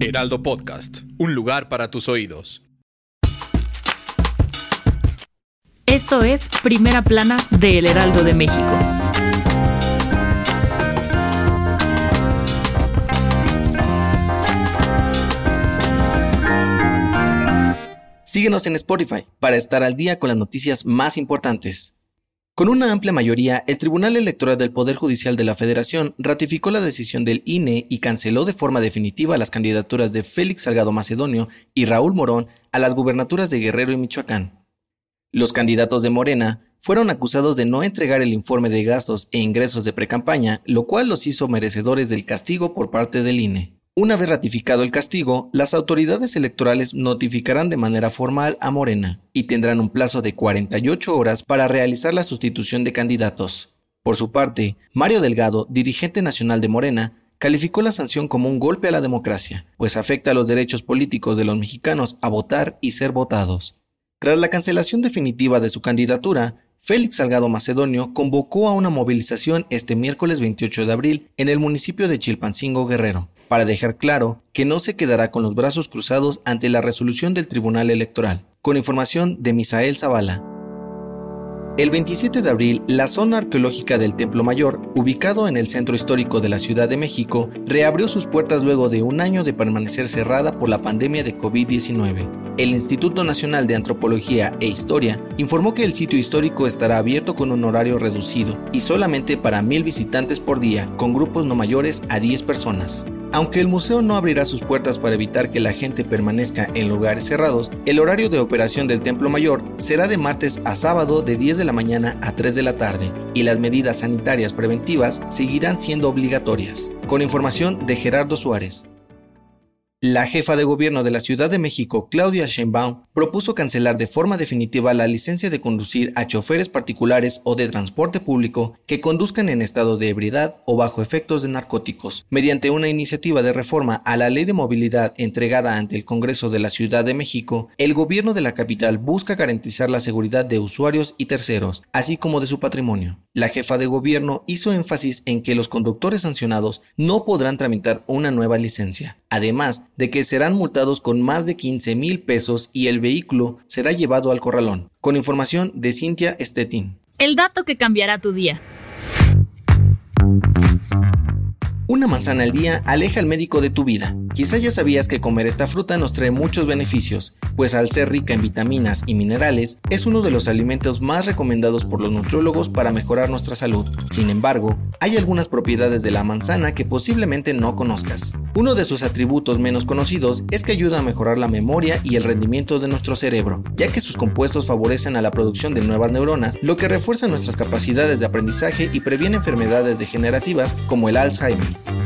Heraldo Podcast, un lugar para tus oídos. Esto es Primera Plana de El Heraldo de México. Síguenos en Spotify para estar al día con las noticias más importantes. Con una amplia mayoría, el Tribunal Electoral del Poder Judicial de la Federación ratificó la decisión del INE y canceló de forma definitiva las candidaturas de Félix Salgado Macedonio y Raúl Morón a las gubernaturas de Guerrero y Michoacán. Los candidatos de Morena fueron acusados de no entregar el informe de gastos e ingresos de precampaña, lo cual los hizo merecedores del castigo por parte del INE. Una vez ratificado el castigo, las autoridades electorales notificarán de manera formal a Morena y tendrán un plazo de 48 horas para realizar la sustitución de candidatos. Por su parte, Mario Delgado, dirigente nacional de Morena, calificó la sanción como un golpe a la democracia, pues afecta a los derechos políticos de los mexicanos a votar y ser votados. Tras la cancelación definitiva de su candidatura, Félix Salgado Macedonio convocó a una movilización este miércoles 28 de abril en el municipio de Chilpancingo Guerrero, para dejar claro que no se quedará con los brazos cruzados ante la resolución del Tribunal Electoral. Con información de Misael Zavala. El 27 de abril, la zona arqueológica del Templo Mayor, ubicado en el centro histórico de la Ciudad de México, reabrió sus puertas luego de un año de permanecer cerrada por la pandemia de COVID-19. El Instituto Nacional de Antropología e Historia informó que el sitio histórico estará abierto con un horario reducido y solamente para mil visitantes por día, con grupos no mayores a 10 personas. Aunque el museo no abrirá sus puertas para evitar que la gente permanezca en lugares cerrados, el horario de operación del Templo Mayor será de martes a sábado de 10 de la mañana a 3 de la tarde y las medidas sanitarias preventivas seguirán siendo obligatorias. Con información de Gerardo Suárez. La jefa de gobierno de la Ciudad de México, Claudia Sheinbaum, propuso cancelar de forma definitiva la licencia de conducir a choferes particulares o de transporte público que conduzcan en estado de ebriedad o bajo efectos de narcóticos. Mediante una iniciativa de reforma a la Ley de Movilidad entregada ante el Congreso de la Ciudad de México, el gobierno de la capital busca garantizar la seguridad de usuarios y terceros, así como de su patrimonio. La jefa de gobierno hizo énfasis en que los conductores sancionados no podrán tramitar una nueva licencia. Además, de que serán multados con más de 15 mil pesos y el vehículo será llevado al corralón. Con información de Cintia Stettin. El dato que cambiará tu día. Una manzana al día aleja al médico de tu vida. Quizá ya sabías que comer esta fruta nos trae muchos beneficios, pues al ser rica en vitaminas y minerales, es uno de los alimentos más recomendados por los nutriólogos para mejorar nuestra salud. Sin embargo, hay algunas propiedades de la manzana que posiblemente no conozcas. Uno de sus atributos menos conocidos es que ayuda a mejorar la memoria y el rendimiento de nuestro cerebro, ya que sus compuestos favorecen a la producción de nuevas neuronas, lo que refuerza nuestras capacidades de aprendizaje y previene enfermedades degenerativas como el Alzheimer.